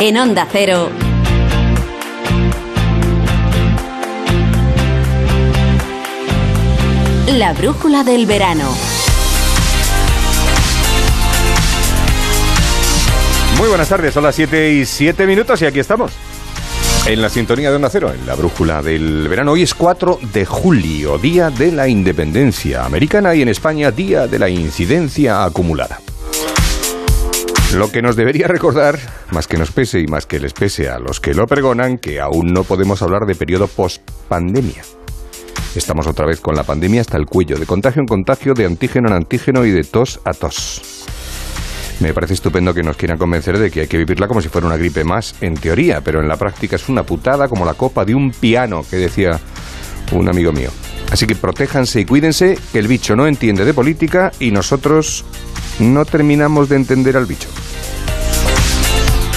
En Onda Cero. La brújula del verano. Muy buenas tardes, son las 7 y 7 minutos y aquí estamos. En la sintonía de Onda Cero, en la brújula del verano. Hoy es 4 de julio, Día de la Independencia Americana y en España Día de la Incidencia Acumulada. Lo que nos debería recordar, más que nos pese y más que les pese a los que lo pregonan, que aún no podemos hablar de periodo post-pandemia. Estamos otra vez con la pandemia hasta el cuello, de contagio en contagio, de antígeno en antígeno y de tos a tos. Me parece estupendo que nos quieran convencer de que hay que vivirla como si fuera una gripe más, en teoría, pero en la práctica es una putada como la copa de un piano, que decía un amigo mío. Así que protéjanse y cuídense, que el bicho no entiende de política y nosotros no terminamos de entender al bicho.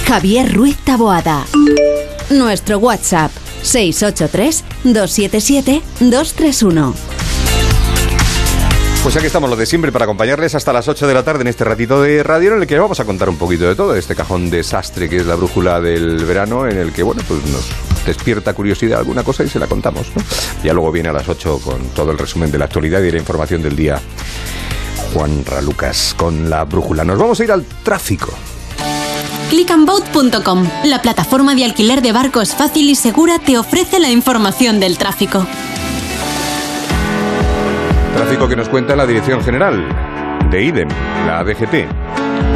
Javier Ruiz Taboada. Nuestro WhatsApp 683-277-231. Pues aquí estamos, lo de siempre, para acompañarles hasta las 8 de la tarde en este ratito de radio en el que vamos a contar un poquito de todo, este cajón desastre que es la brújula del verano, en el que, bueno, pues nos despierta curiosidad alguna cosa y se la contamos. Ya luego viene a las 8 con todo el resumen de la actualidad y la información del día. Juan Ralucas con la brújula. Nos vamos a ir al tráfico. Clickandboat.com, la plataforma de alquiler de barcos fácil y segura, te ofrece la información del tráfico. Que nos cuenta la Dirección General de IDEM, la DGT.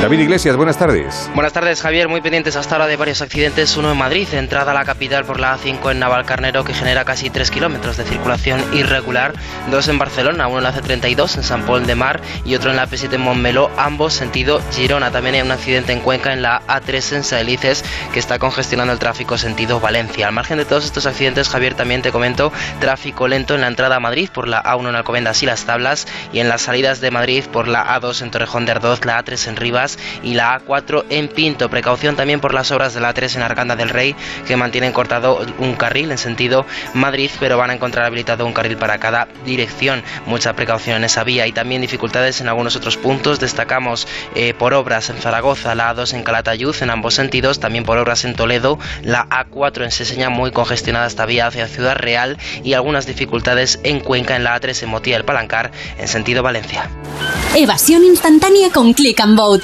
David Iglesias, buenas tardes. Buenas tardes, Javier. Muy pendientes hasta ahora de varios accidentes. Uno en Madrid, entrada a la capital por la A5 en Navalcarnero, que genera casi 3 kilómetros de circulación irregular. Dos en Barcelona, uno en la C32 en San Pol de Mar y otro en la P7 en Montmeló, ambos sentido Girona. También hay un accidente en Cuenca en la A3 en Saelices, que está congestionando el tráfico sentido Valencia. Al margen de todos estos accidentes, Javier, también te comento tráfico lento en la entrada a Madrid por la A1 en Alcobendas y Las Tablas y en las salidas de Madrid por la A2 en Torrejón de Ardoz, la A3 en Rivas y la A4 en Pinto. Precaución también por las obras de la A3 en Arganda del Rey, que mantienen cortado un carril en sentido Madrid, pero van a encontrar habilitado un carril para cada dirección. Mucha precaución en esa vía y también dificultades en algunos otros puntos. Destacamos eh, por obras en Zaragoza, la A2 en Calatayud en ambos sentidos, también por obras en Toledo, la A4 en Seseña muy congestionada esta vía hacia Ciudad Real y algunas dificultades en Cuenca en la A3 en Motilla del Palancar en sentido Valencia. Evasión instantánea con Click and Boat.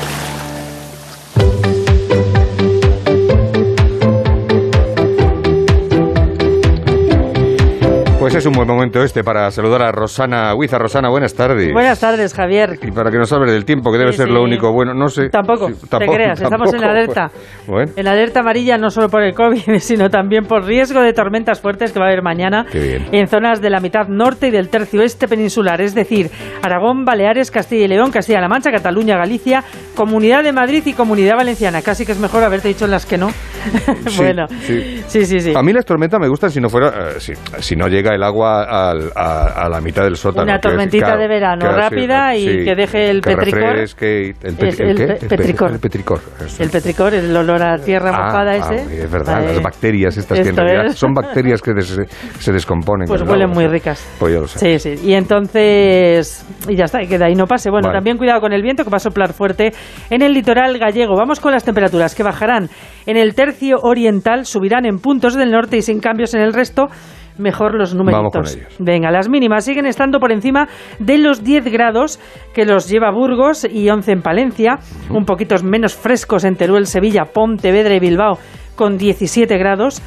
Pues es un buen momento este para saludar a Rosana Huiza. Rosana, buenas tardes. Buenas tardes, Javier. Y para que nos hables del tiempo, que debe Sí, ser sí. lo único bueno, no sé. Tampoco, Sí, te creas, estamos en la alerta. Bueno, En la alerta amarilla no solo por el COVID, sino también por riesgo de tormentas fuertes que va a haber mañana Qué bien. en zonas de la mitad norte y del tercio oeste peninsular, es decir, Aragón, Baleares, Castilla y León, Castilla-La Mancha, Cataluña, Galicia, Comunidad de Madrid y Comunidad Valenciana. Casi que es mejor haberte dicho en las que no. Bueno, sí. sí, sí, sí. a mí las tormentas me gustan si no fuera, eh, si, si no llega el agua al- a, a la mitad del sótano. Una que es- tormentita de verano sí, rápida y que deje el que petricor. refresque el, Es el el qué? petricor. El petricor. eso. El petricor, el olor a tierra Ah, mojada ah, ese. es verdad, las bacterias estas que en Esto realidad es. son bacterias que des- se descomponen. Pues huelen agua, muy ricas. Pues ya lo sé. Sí, sí. Y entonces, y ya está, y que de ahí no pase. Bueno, Vale. también cuidado con el viento que va a soplar fuerte en el litoral gallego. Vamos con las temperaturas que bajarán en el tercio oriental, subirán en puntos del norte y sin cambios en el resto. Mejor los numeritos. Vamos con ellos. Venga, las mínimas siguen estando por encima de los 10 grados que los lleva Burgos y 11 en Palencia, un poquito menos frescos en Teruel, Sevilla, Pontevedra y Bilbao con 17 grados.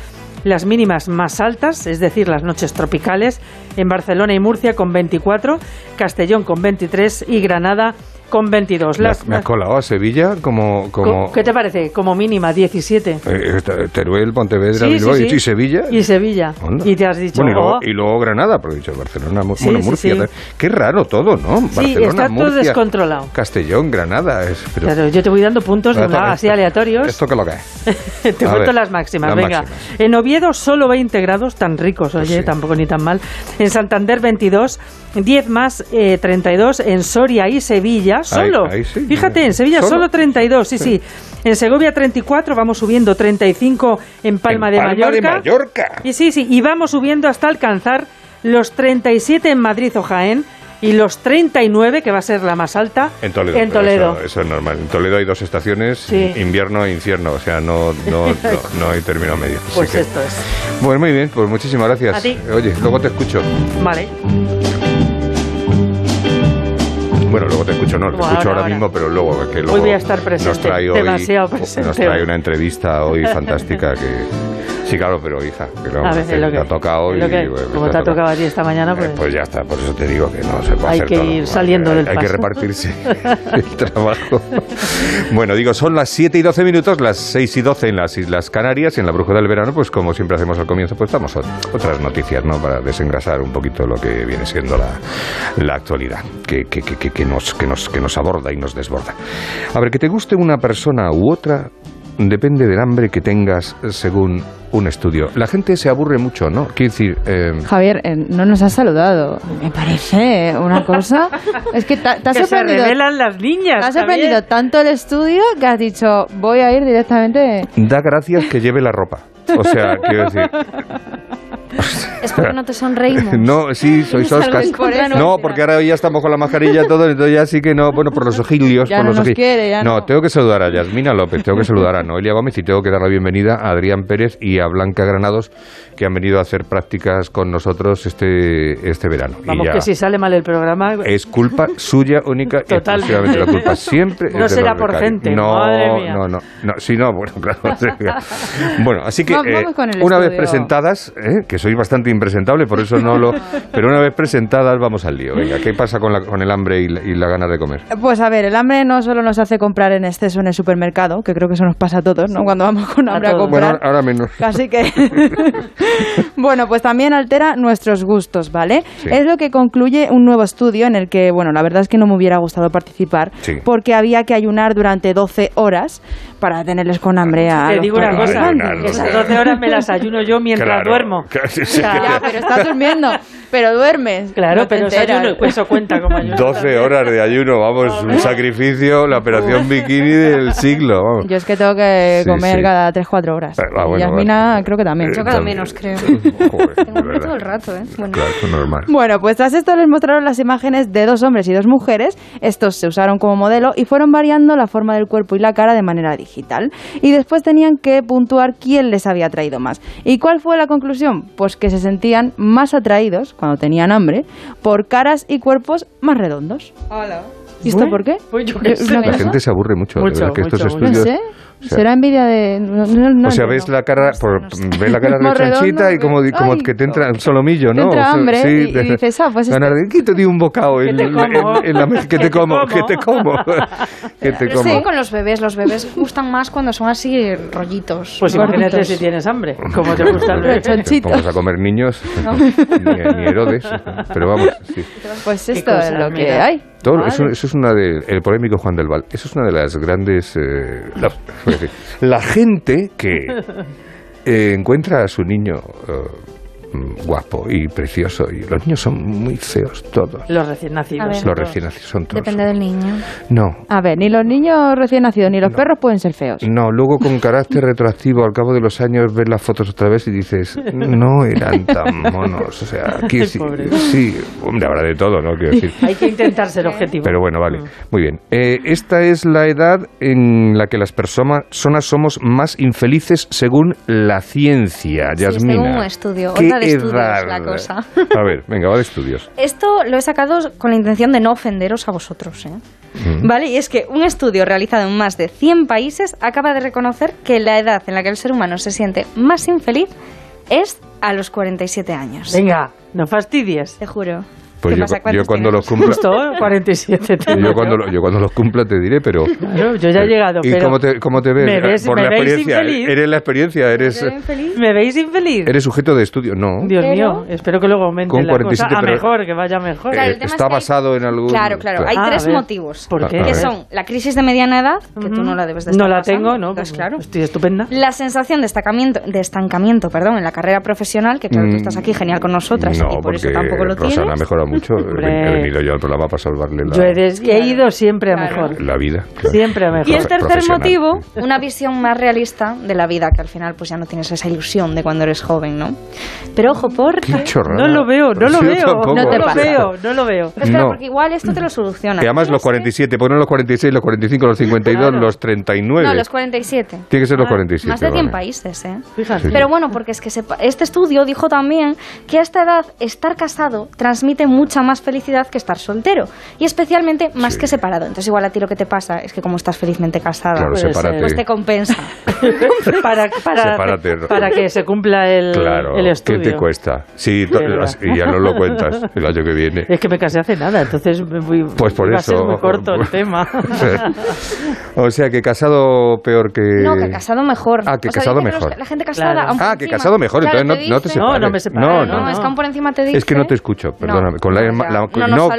Las mínimas más altas, es decir, las noches tropicales, en Barcelona y Murcia con 24, Castellón con 23 y Granada con 22. Me has, me has colado a Sevilla como... como ¿Qué te parece? Como mínima, 17. eh, Teruel, Pontevedra, Sí, Bilbao sí, y- sí. y Sevilla. Y Sevilla. Onda. Y te has dicho, Bueno, y, luego, oh. y luego Granada, porque he dicho Barcelona, bueno, Murcia. Qué raro todo, ¿no? Sí, Barcelona, está todo Murcia, descontrolado. Castellón, Granada. Es, pero- Claro, yo te voy dando puntos de un Esto- lado, así aleatorios. ¿Esto qué lo que es? Te cuento las máximas, las venga. máximas. En Oviedo solo 20 grados, tan ricos, oye, Pues sí. tampoco ni tan mal. En Santander 22, 10 más eh, 32. En Soria y Sevilla Sevilla solo. ahí sí, Fíjate, en Sevilla ¿Solo? solo, 32, sí, sí. En Segovia 34, vamos subiendo 35 en Palma, En de, Palma de Mallorca. Mallorca. Y sí, sí, y vamos subiendo hasta alcanzar los 37 en Madrid o Jaén y los 39, que va a ser la más alta, En Toledo. En Toledo. Eso, eso es normal. En Toledo hay dos estaciones, Sí. invierno e infierno. O sea, no, no, no, no hay término medio. Así Pues que- esto es. Bueno, muy bien, pues muchísimas gracias. A ti. Oye, luego te escucho. Vale. Bueno, luego te escucho, no, te escucho ahora, mismo, pero luego que luego Hoy voy a estar presente, nos trae hoy, demasiado Nos presente trae hoy. una entrevista hoy fantástica que sí, claro, pero hija, que lo A lo te que, ha tocado hoy. lo que- y, bueno, como te te ha ha tocado a ti esta mañana, Eh, pues, pues ya está, por eso te digo que no se puede Hay hacer que todo. ir saliendo hay, del Hay que paso. repartirse el trabajo. bueno, digo, son las 7 y 12 minutos, las 6 y 12 en las Islas Canarias y en la Bruja del Verano, pues como siempre hacemos al comienzo, pues damos ot- otras noticias, ¿no? Para desengrasar un poquito lo que viene siendo la, la actualidad, que, que, que, que- que nos, que, nos, que nos aborda y nos desborda. A ver, que te guste una persona u otra depende del hambre que tengas según un estudio. La gente se aburre mucho, ¿no? Quiero decir... eh, Javier, eh, no nos has saludado. Me parece una cosa. Es que te, has que se sorprendido. revelan las niñas. Te has sorprendido tanto el estudio que has dicho, voy a ir directamente. Da gracias que lleve la ropa. O sea, quiero decir... Es porque no te sonreímos. No, sí, sois oscas. No, porque ahora ya estamos con la mascarilla y todo, entonces ya sí que no, bueno, por los ojillos, Ya por no los nos ojillos. quiere, ya no. tengo que saludar a Yasmina López, tengo que saludar a Noelia Gómez y tengo que dar la bienvenida a Adrián Pérez y a Blanca Granados, que han venido a hacer prácticas con nosotros este, este verano. Y Vamos, ya que si sale mal el programa... es culpa suya única y Totalmente. exclusivamente la culpa siempre No será por becarios. gente, no madre mía. no no no sí no bueno claro bueno así que eh, una vez presentadas eh, que soy bastante impresentable por eso no lo pero una vez presentadas vamos al lío venga qué pasa con la, con el hambre y la, y la ganas de comer Pues a ver, el hambre no solo nos hace comprar en exceso en el supermercado, que creo que eso nos pasa a todos, ¿no? Cuando vamos con A hambre a, bueno comprar. ahora menos Así que, bueno, pues también altera nuestros gustos, ¿vale? Sí. Es lo que concluye un nuevo estudio en el que, bueno, la verdad es que no me hubiera gustado participar Sí. porque había que ayunar durante 12 horas para tenerles con hambre a Te digo una cosa, esas claro. 12 horas me las ayuno yo mientras Claro, duermo. claro, Ya, pero estás durmiendo, pero duermes. Claro, no pero ayuno, eso cuenta como ayuno. 12 horas de ayuno vamos un sacrificio la operación bikini del siglo vamos Yo es que tengo que Sí, comer sí. cada 3-4 horas. Ah, bueno, Yasmina vale. creo que también. Yo cada menos, creo. Joder, de Tengo todo el rato, ¿eh? Bueno. claro eso es normal Bueno, pues tras esto les mostraron las imágenes de dos hombres y dos mujeres. Estos se usaron como modelo y fueron variando la forma del cuerpo y la cara de manera digital. Y después tenían que puntuar quién les había atraído más. ¿Y cuál fue la conclusión? Pues que se sentían más atraídos, cuando tenían hambre, por caras y cuerpos más redondos. ¿Y esto Bueno, por qué? pues yo qué ¿Es sé. la gente se aburre mucho, de Mucho, verdad que estos mucho, No estudios sé. o sea, Será envidia de... no- no- no o sea, ves la cara, por, ves la cara Más rechanchita y como, que- como que te entra un solomillo, Te ¿no? entra O sea, hambre sí, y- y te- dices, ah, pues este- de, "Aquí te di un bocado Que en, te como. en- en la mesa, que te como, que te como, que te Pero sí, como. con los bebés. Los bebés gustan más cuando son así rollitos. Pues imagínate si tienes hambre, como te gusta el bebé. Rechonchitos. Vamos a comer niños, ni, ni Herodes, pero vamos, sí. Pues esto es lo que hay. Todo, Vale. eso, eso es una de el polémico Juan del Val. Eso es una de las grandes eh, la, gente que eh, encuentra a su niño eh, guapo y precioso y los niños son muy feos todos. Los recién nacidos. Ver. Los recién nacidos son todos. Depende del niño. No. A ver, ni los niños recién nacidos ni los perros pueden ser feos. No, luego con carácter retroactivo, al cabo de los años ves las fotos otra vez y dices, no eran tan monos. O sea, aquí sí, sí, hombre, habrá de todo, ¿no? Quiero decir. Hay que intentar ser objetivo. Pero bueno, vale. Muy bien. Eh, esta es la edad en la que las persona- personas somos más infelices según la ciencia, Sí, Yasmina. según un estudio. ¿Qué Otra de estudios, la cosa. A ver, venga, va de estudios. Esto lo he sacado con la intención de no ofenderos a vosotros, ¿eh? Mm. Vale, y es que un estudio realizado en más de 100 países acaba de reconocer que la edad en la que el ser humano se siente más infeliz es a los 47 años. Venga, no fastidies. Te juro. Pues ¿Qué yo, pasa? yo ¿Cuántos cuando los cumpla... Justo, 47 tengo Yo cuando, lo- yo cuando los cumpla te diré, pero... Claro, yo ya he llegado, ¿Y pero cómo te, cómo te ves? ¿me ves- Por me la veis experiencia. infeliz? Eres la experiencia, eres. ¿Me veis infeliz? eres sujeto de estudio. No. Dios Pero- mío, espero que luego aumente Con la 47, cosa a pero- mejor, que vaya mejor. Claro, Eh, está es que hay- basado en algún... Claro, claro. Hay Ah, tres motivos. ¿Por qué? A Que son la crisis de mediana edad, que tú no la debes de No estar la pasando, tengo, no, pues pues claro. estoy estupenda. La sensación de estancamiento, de estancamiento perdón, en la carrera profesional, que claro, tú estás aquí genial con nosotras Mm, No, y por eso porque tampoco lo Rosana tienes. Mucho. He venido yo al programa para salvarle la, Yo he, des- he ido siempre a mejor. la vida. claro. Siempre a mejor. Y el tercer motivo, una visión más realista de la vida, que al final pues ya no tienes esa ilusión de cuando eres joven, ¿no? Pero ojo, porque... Qué chorrada. No lo veo, no lo Yo veo. tampoco. No, te lo pasa. veo, no lo veo. Pero espera, No. porque igual esto te lo soluciona. Que además los Tienes 47, ponen los 46, los 45, los 52, Claro. los 39. No, los 47. Tiene que ser los Ah, 47. Más de 100 vale. países, ¿eh? Fíjate. Pero bueno, porque es que sepa- este estudio dijo también que a esta edad estar casado transmite mucha más felicidad que estar soltero. Y especialmente más Sí. que separado. Entonces igual a ti lo que te pasa es que como estás felizmente casada, Claro, sepárate. pues te compensa. para, para, Sepárate. para que se cumpla el, Claro, el ¿qué te cuesta? Sí, y ya no lo cuentas el año que viene. Es que me casé hace nada, entonces me voy, Pues por eso. a ser muy corto el tema. o sea, que casado peor que... No, que casado mejor. Ah, que O sea, casado que mejor. la gente casada... Claro. Ah, que encima- casado mejor, claro, entonces no, no te dice- No, separes. no me separo, No, No, no, es que aún por encima te dice... Es que no te escucho, perdóname. con la, la- no nos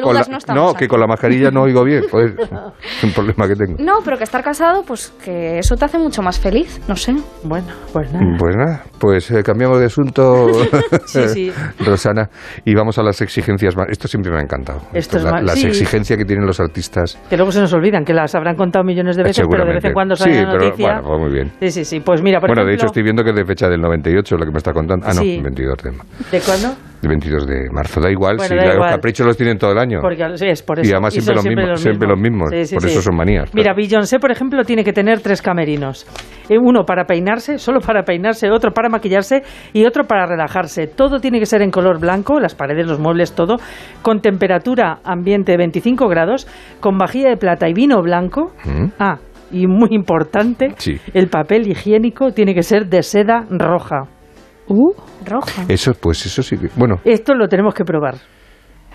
con la- no que aquí. con la mascarilla no oigo bien. Joder, es un problema que tengo. No, pero que estar casado, pues que eso te hace mucho más feliz, no sé. Bueno, pues nada. Pues nada, pues eh, cambiamos de asunto, Sí, sí. Rosana, y vamos a las exigencias más. Esto siempre me ha encantado. Esto es la- las sí. exigencias que tienen los artistas. Que luego se nos olvidan, que las habrán contado millones de veces, pero de vez en cuando sale Sí, la pero noticia. bueno, pues muy bien. Sí, sí, sí. Pues mira, por bueno, de hecho ejemplo, estoy viendo que es de fecha del 98 lo que me está contando. Ah, no, Sí. 22 de, ¿De cuándo? De 22 de marzo. Da igual, Bueno, si da los igual. caprichos los tienen todo el año. Porque sí, es por eso. Y además siempre, los mismos, siempre los mismos. Sí, sí, por eso son manías. Mira, claro. Beyoncé, por ejemplo, tiene que tener tres camerinos. Eh, Uno para peinarse, solo para peinarse, otro para maquillarse y otro para relajarse. Todo tiene que ser en color blanco, las paredes, los muebles, todo, con temperatura ambiente de 25 grados, con vajilla de plata y vino blanco. ¿Mm? Ah, y muy importante, Sí. el papel higiénico tiene que ser de seda roja. Uh, Roja. Eso, pues eso sí que... Bueno, Esto lo tenemos que probar.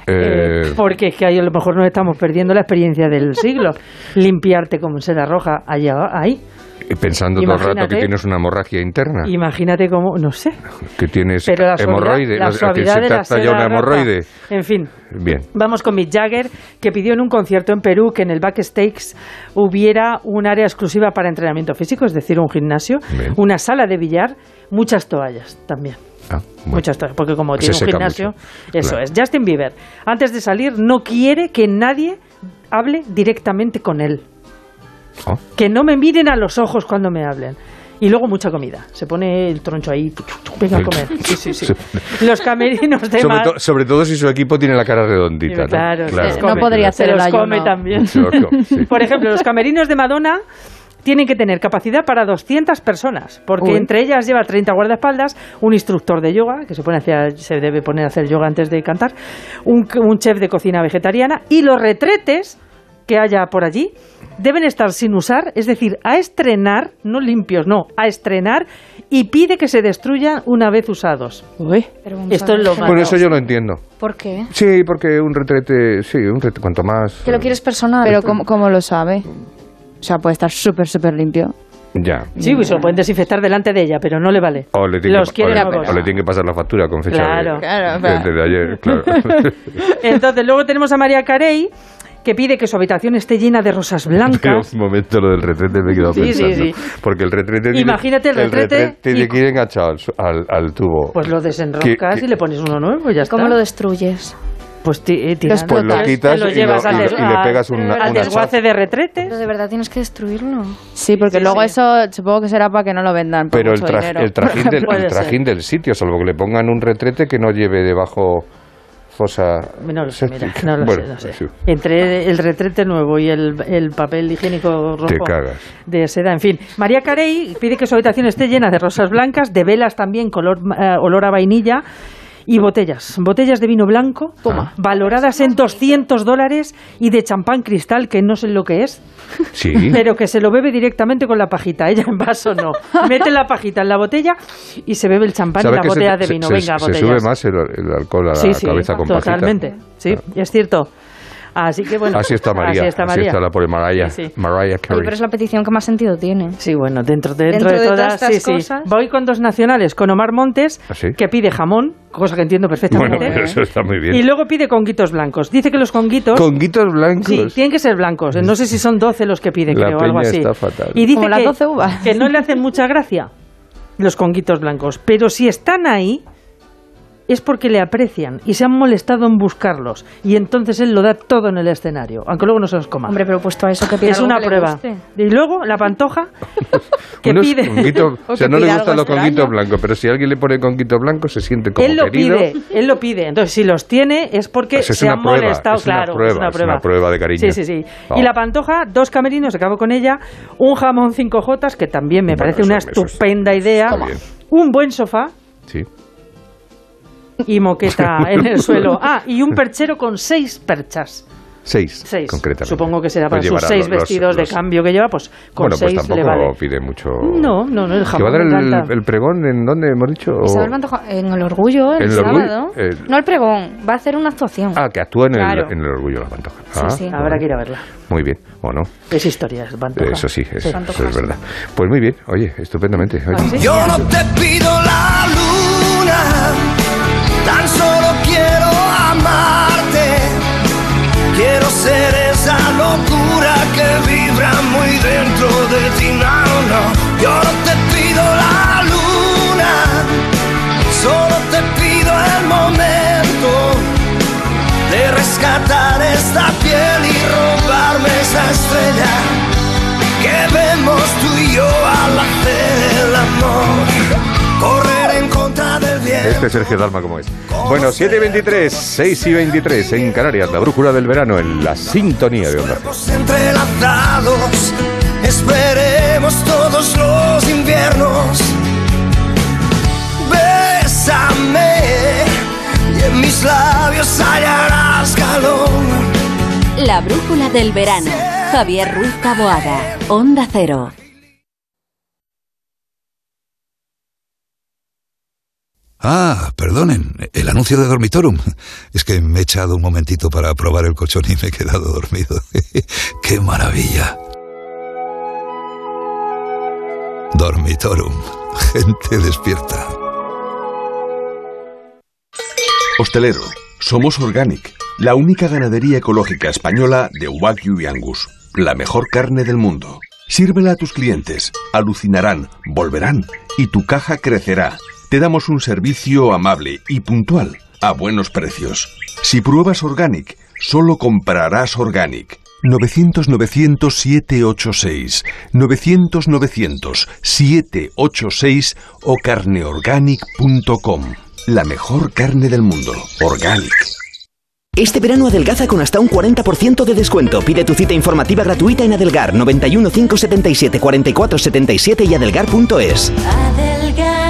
Eh, Eh, porque es que ahí a lo mejor nos estamos perdiendo la experiencia del siglo. Limpiarte con seda roja allá, ahí. pensando todo el rato que imagínate- tienes una hemorragia interna, Imagínate cómo, no sé. que tienes Pero la suavidad, hemorroide, la no sé, que se de la seda una roja. hemorroide. En fin, Bien. Vamos con Mick Jagger, que pidió en un concierto en Perú que en el backstage hubiera un área exclusiva para entrenamiento físico, es decir, un gimnasio, Bien. una sala de billar, muchas toallas también. Ah, bueno. Muchas toallas, porque como tiene un gimnasio, mucho, eso claro. es. Justin Bieber, antes de salir, no quiere que nadie hable directamente con él. Oh, Que no me miren a los ojos cuando me hablen. Y luego mucha comida. Se pone el troncho ahí. Venga a comer. Sí, sí, sí. Los camerinos de sobre, mar. to- sobre todo si su equipo tiene la cara redondita. ¿no? Claro, se los No podría hacer Se el los ayuno. come también. Se los come, sí. Por ejemplo, los camerinos de Madonna tienen que tener capacidad para 200 personas, porque Uy. entre ellas lleva 30 guardaespaldas, un instructor de yoga, que se, pone hacia- se debe poner a hacer yoga antes de cantar, un, un chef de cocina vegetariana, y los retretes que haya por allí deben estar sin usar, es decir, a estrenar, no limpios, no, a estrenar, y pide que se destruyan una vez usados. uy. Esto es lo ¿qué- más- Bueno, eso yo lo entiendo. ¿Por qué? Sí, porque un retrete, sí, un retrete, cuanto más... Que lo quieres personal. Pero ¿cómo, cómo lo sabe? O sea, puede estar súper, súper limpio. Ya. Sí, pues se lo pueden desinfectar delante de ella, pero no le vale. O le, tiene Los que, o, quiere le, nuevos. o le tiene que pasar la factura con fecha Claro. de, Claro, de- claro. de ayer, claro. Entonces, luego tenemos a María Carey, que pide que su habitación esté llena de rosas Pero blancas. un momento lo del retrete me he quedado Sí, sí, pensando. sí. Porque el retrete... tiene- Imagínate el retrete tiene y- que ir enganchado al, al, al tubo. Pues lo desenroscas ¿Qué- y le pones uno nuevo y ya está. ¿Cómo lo destruyes? Pues, ti- eh, tirando, Pues lo quitas lo y, lo- le- des- y le pegas una, al desguace de retretes. Pero de verdad tienes que destruirlo. Sí, porque Sí, luego sí. eso supongo que será para que no lo vendan por Pero el, mucho tra- dinero. el trajín, del, Puede el ser. trajín del sitio, salvo que le pongan un retrete que no lleve debajo fosa No lo sé, mira, séptica. no lo Bueno, sé, no sé. sí. Entre el retrete nuevo y el, el papel higiénico rojo Te cagas. de seda, en fin. María Carey pide que su habitación esté llena de rosas blancas, de velas también, color, eh, olor a vainilla y botellas. Botellas de vino blanco, Toma. valoradas en 200 dólares y de champán cristal, que no sé lo que es, Sí. pero que se lo bebe directamente con la pajita. Ella en vaso no. Mete la pajita en la botella y se bebe el champán en ¿Sabes la se- botella de se- vino. se, Venga, se botellas. sube más el, el alcohol a la sí, sí, cabeza pajita. totalmente. Sí, es cierto. Así que bueno. Así está María. Así está María. la pobre Mariah. Sí, sí. Mariah Oye, pero es la petición que más sentido tiene. Sí, bueno, dentro de, dentro Dentro de de todas, todas estas sí, sí. cosas. Voy con dos nacionales, con Omar Montes, ¿Ah, sí? que pide jamón, cosa que entiendo perfectamente. Bueno, pero eso está muy bien. y luego pide conguitos blancos. Dice que los conguitos Conguitos blancos. Sí, tienen que ser blancos. No sé si son 12 los que pide, La creo, algo peña así. está fatal. Y dice Como las que, 12 uvas. que no le hacen mucha gracia los conguitos blancos, pero si están ahí es porque le aprecian y se han molestado en buscarlos. Y entonces él lo da todo en el escenario, aunque luego no se los coma. Hombre, pero puesto a eso que pide es algo una que le prueba. guste. Y luego la pantoja que Unos pide. conguito- o sea, que no le pida gustan algo los conguitos extraño. blancos, pero si alguien le pone conguito blanco se siente como Él lo querido. pide, él lo pide. Entonces, si los tiene es porque Pues es se una han prueba, molestado, es una claro. prueba, es una es prueba. una prueba de cariño. Sí, sí, sí. Oh. Y la pantoja, dos camerinos, acabo con ella, un jamón 5J, que también me Bueno, parece eso- una eso es- estupenda idea, Está bien. un buen sofá Sí. Y moqueta en el suelo. Ah, y un perchero con seis perchas. Seis, Seis. concretamente. Supongo que será para Pues sus seis los- vestidos los- de cambio que lleva, pues con Bueno, pues seis tampoco le vale. pide mucho. No, no, no, el ¿Que jamón va a dar el, el pregón en dónde hemos dicho? O- Isabel Pantoja, en el orgullo, el, ¿En el Orgullo? sábado. Eh, No el pregón, va a hacer una actuación. Ah, que actúa en, Claro. el, en el orgullo la pantoja. Sí, Ah, sí. bueno. Habrá que ir a verla. Muy bien, ¿o no? Es historia, es pantoja. Eso sí, es, eso Pantoja, es sí. verdad. Pues muy bien, oye, estupendamente. Oye. ¿Ah, sí? Yo no te pido la luna, tan solo quiero amarte. Quiero ser esa locura que vibra muy dentro de ti, no, no. Yo no te pido la luna, solo te pido el momento de rescatar esta piel y robarme esa estrella que vemos tú y yo al hacer el amor. Correr Este Sergio Dalma, ¿cómo es? Bueno, 7 y 23, 6 y 23 en Canarias, la brújula del verano en la sintonía de Onda. Entrelazados, esperemos todos los inviernos. Bésame y en mis labios hallarás calor. La brújula del verano. Javier Ruiz Taboada. Onda Cero. Ah, perdonen, el anuncio de Dormitorum. Es que me he echado un momentito para probar el colchón y me he quedado dormido. ¡Qué maravilla! Dormitorum, gente despierta. Hostelero, somos Organic, la única ganadería ecológica española de Wagyu y Angus, la mejor carne del mundo. Sírvela a tus clientes, alucinarán, volverán y tu caja crecerá. Te damos un servicio amable y puntual, a buenos precios. Si pruebas Organic, solo comprarás Organic. 900-900-786, 900-900-786 o carneorganic.com. La mejor carne del mundo. Organic. Este verano adelgaza con hasta un 40% de descuento. Pide tu cita informativa gratuita en Adelgar 91 577 44 77 y adelgar.es. Adelgar, adelgar.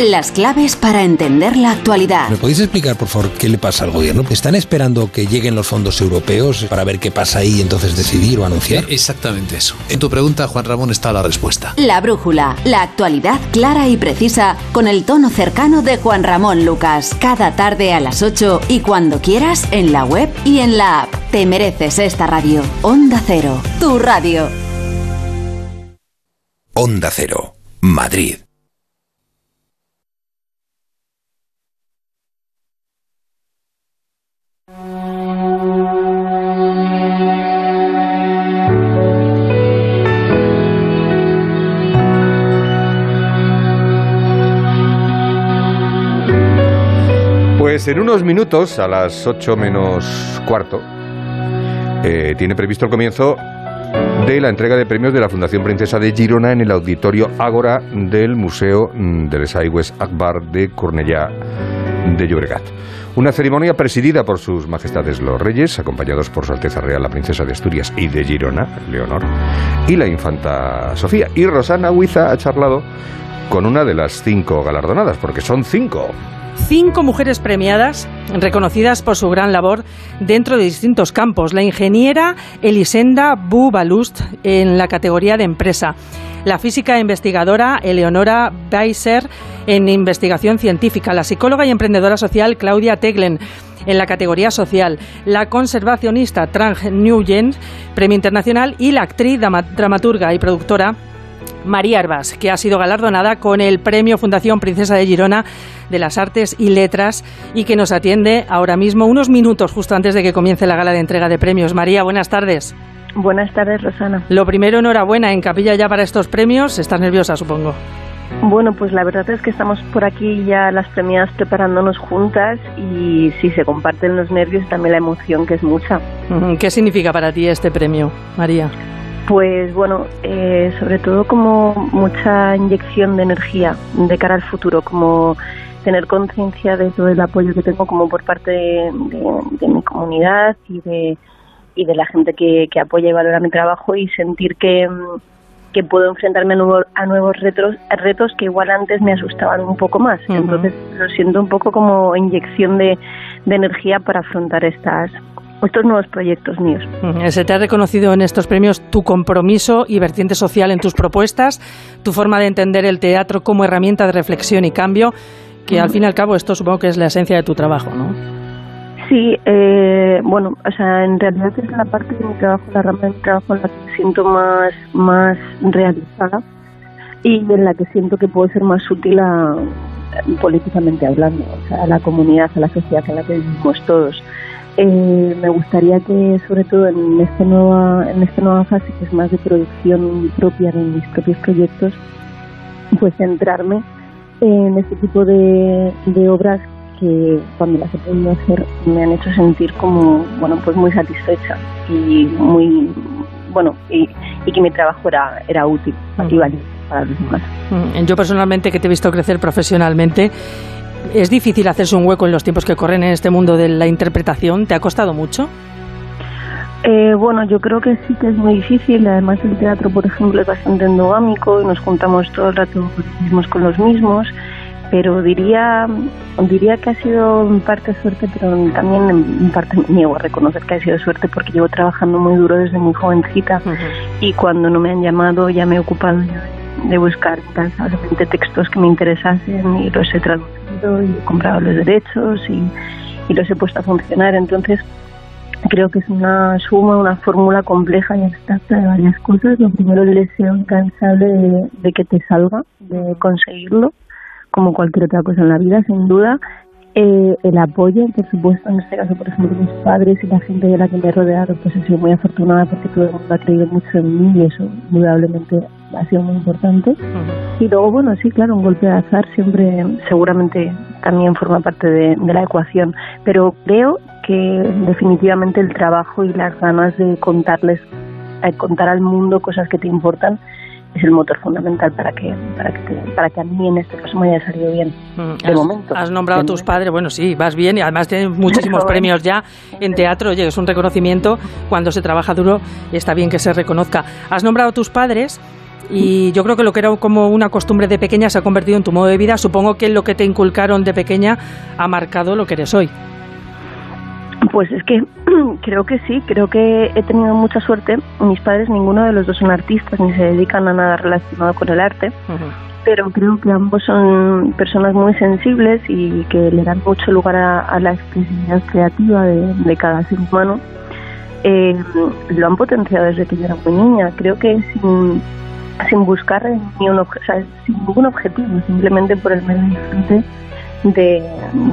Las claves para entender la actualidad. ¿Me podéis explicar, por favor, qué le pasa al gobierno? ¿Están esperando que lleguen los fondos europeos para ver qué pasa ahí y entonces decidir o anunciar? Exactamente eso. En tu pregunta, Juan Ramón, está la respuesta. La brújula, la actualidad clara y precisa con el tono cercano de Juan Ramón Lucas. Cada tarde a las 8 y cuando quieras en la web y en la app. Te mereces esta radio. Onda Cero, tu radio. Onda Cero, Madrid. Pues en unos minutos, a las 8 menos cuarto, eh, tiene previsto el comienzo de la entrega de premios de la Fundación Princesa de Girona en el auditorio Ágora del Museo de les Aigües Akbar de Cornellà de Llobregat. Una ceremonia presidida por sus majestades los reyes, acompañados por su Alteza Real la Princesa de Asturias y de Girona, Leonor, y la Infanta Sofía. Y Rosana Huiza ha charlado con una de las cinco galardonadas, porque son cinco cinco mujeres premiadas reconocidas por su gran labor dentro de distintos campos. La ingeniera Elisenda Bubalust en la categoría de empresa. La física investigadora Eleonora Weiser en investigación científica. La psicóloga y emprendedora social Claudia Teglen en la categoría social, la conservacionista Trang Nguyen, premio internacional, y la actriz, dramaturga y productora María Herbas, que ha sido galardonada con el Premio Fundación Princesa de Girona de las Artes y Letras y que nos atiende ahora mismo unos minutos justo antes de que comience la gala de entrega de premios. María, buenas tardes. Buenas tardes, Rosana. Lo primero, enhorabuena en capilla ya para estos premios. Estás nerviosa, supongo. Bueno, pues la verdad es que estamos por aquí ya las premiadas preparándonos juntas y sí se comparten los nervios y también la emoción, que es mucha. ¿Qué significa para ti este premio, María? Pues bueno, eh, sobre todo como mucha inyección de energía de cara al futuro, como tener conciencia de todo el apoyo que tengo como por parte de, mi comunidad y de, y de la gente que, apoya y valora mi trabajo y sentir que, que puedo enfrentarme a, nuevo, a nuevos retos, retos que igual antes me asustaban un poco más. Entonces lo siento un poco como inyección de, de energía para afrontar estas, estos nuevos proyectos míos. Se te ha reconocido en estos premios tu compromiso y vertiente social en tus propuestas, tu forma de entender el teatro como herramienta de reflexión y cambio, que al fin y al cabo esto supongo que es la esencia de tu trabajo, ¿no? Sí, eh, bueno, o sea, en realidad es la parte de mi trabajo, la rama de mi trabajo en la que me siento más, más realizada y en la que siento que puedo ser más útil a, políticamente hablando, o sea, a la comunidad, a la sociedad en la que vivimos todos. Eh, me gustaría que, sobre todo en esta nueva en esta nueva fase, que es más de producción propia de mis propios proyectos, pues centrarme en este tipo de, de obras que cuando las he podido hacer me han hecho sentir como bueno pues muy satisfecha y muy bueno y, que mi trabajo era, era útil y valioso para los demás. Yo personalmente que te he visto crecer profesionalmente ¿Es difícil hacerse un hueco en los tiempos que corren en este mundo de la interpretación? ¿Te ha costado mucho? Eh, bueno, yo creo que sí que es muy difícil. Además, el teatro, por ejemplo, es bastante endogámico y nos juntamos todo el rato mismos con los mismos. Pero diría, diría que ha sido en parte suerte, pero también en parte me niego a reconocer que ha sido suerte porque llevo trabajando muy duro desde muy jovencita y cuando no me han llamado ya me he ocupado de buscar incansablemente textos que me interesasen y los he traducido y he comprado los derechos y, los he puesto a funcionar. Entonces, creo que es una suma, una fórmula compleja y abstracta de varias cosas. Lo primero, el deseo incansable de, que te salga, de conseguirlo, como cualquier otra cosa en la vida, sin duda. Eh, el apoyo, por supuesto, en este caso, por ejemplo, mis padres y la gente de la que me he rodeado, pues he sido muy afortunada porque todo el mundo ha creído mucho en mí y eso, indudablemente, ha sido muy importante. Y luego, bueno, sí, claro, un golpe de azar siempre, seguramente también forma parte de, la ecuación, pero creo que definitivamente el trabajo y las ganas de contarles, de contar al mundo cosas que te importan, es el motor fundamental para que para que, para que a mí en este caso me haya salido bien. Mm, de momento. Has nombrado a tus padres, bueno, sí, vas bien y además tienes muchísimos premios ya en teatro, oye, es un reconocimiento. Cuando se trabaja duro y está bien que se reconozca. Has nombrado a tus padres y yo creo que lo que era como una costumbre de pequeña se ha convertido en tu modo de vida. Supongo que lo que te inculcaron de pequeña ha marcado lo que eres hoy. Pues es que creo que sí, creo que he tenido mucha suerte. Mis padres, ninguno de los dos son artistas ni se dedican a nada relacionado con el arte, pero creo que ambos son personas muy sensibles y que le dan mucho lugar a, la expresividad creativa de, cada ser humano. Eh, lo han potenciado desde que yo era muy niña. Creo que sin, sin buscar ni un sin ningún objetivo, simplemente por el medio de,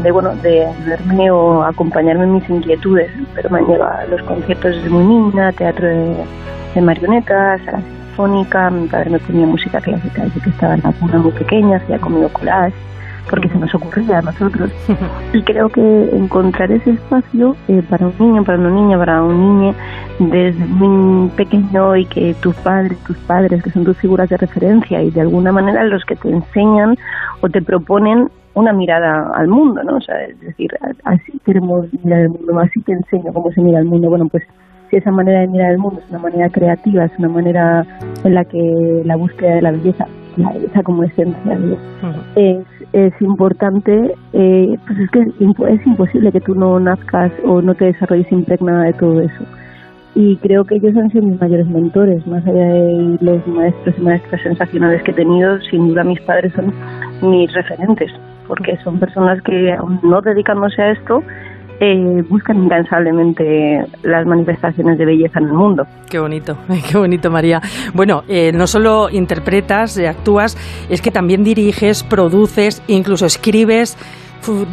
de, bueno, de ayudarme o acompañarme en mis inquietudes. Pero me han llevado los conciertos desde muy niña, teatro de, marionetas, a la sinfónica, mi padre me ponía música clásica desde que estaba en la cuna muy pequeña, hacía conmigo collage. Porque se nos ocurría a nosotros. Y creo que encontrar ese espacio eh, para un niño, para una niña, para un niño desde muy pequeño y que tus padres, tus padres, que son tus figuras de referencia y de alguna manera los que te enseñan o te proponen una mirada al mundo, ¿no? O sea, es decir, así queremos mirar el mundo, así te enseño cómo se mira el mundo. Bueno, pues si esa manera de mirar el mundo es una manera creativa, es una manera en la que la búsqueda de la belleza, la belleza como esencia, digo, es, es importante, eh, pues es que es imposible que tú no nazcas o no te desarrolles impregnada de todo eso. Y creo que ellos han sido mis mayores mentores, más allá de los maestros y maestras sensacionales que he tenido, sin duda mis padres son mis referentes, porque son personas que, aun no dedicándose a esto, eh, buscan incansablemente las manifestaciones de belleza en el mundo. Qué bonito, qué bonito, María. Bueno, eh, no solo interpretas, eh, actúas, es que también diriges, produces, incluso escribes.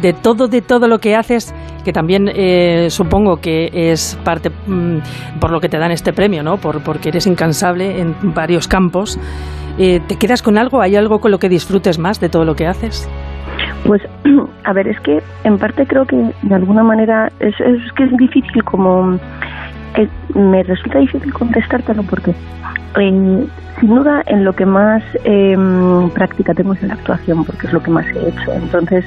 De todo, de todo lo que haces, que también eh, supongo que es parte mm, por lo que te dan este premio, ¿no? Por, porque eres incansable en varios campos. Eh, ¿Te quedas con algo? ¿Hay algo con lo que disfrutes más de todo lo que haces? Pues, a ver, es que en parte creo que de alguna manera es, que es difícil como... me resulta difícil contestártelo porque sin duda en lo que más eh, práctica tengo es en la actuación porque es lo que más he hecho. Entonces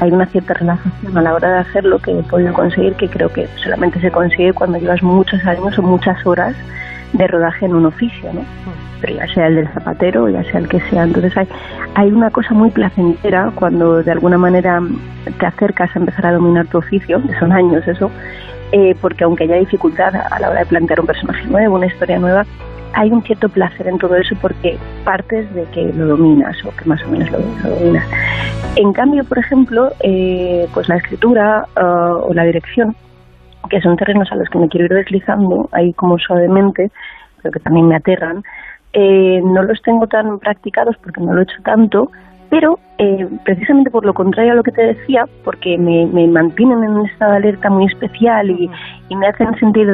hay una cierta relajación a la hora de hacerlo que he podido conseguir que creo que solamente se consigue cuando llevas muchos años o muchas horas de rodaje en un oficio, ¿no? Ya sea el del zapatero, ya sea el que sea. Entonces hay, hay una cosa muy placentera cuando de alguna manera te acercas a empezar a dominar tu oficio, que son años eso, eh, porque aunque haya dificultad a la hora de plantear un personaje nuevo, una historia nueva, hay un cierto placer en todo eso porque partes de que lo dominas o que más o menos lo, dominas. En cambio, por ejemplo, eh, pues la escritura ah, o la dirección, que son terrenos a los que me quiero ir deslizando ahí como suavemente, pero que también me aterran, eh, no los tengo tan practicados porque no lo he hecho tanto, pero eh, precisamente por lo contrario a lo que te decía, porque me, me mantienen en un estado de alerta muy especial y, y me hacen sentir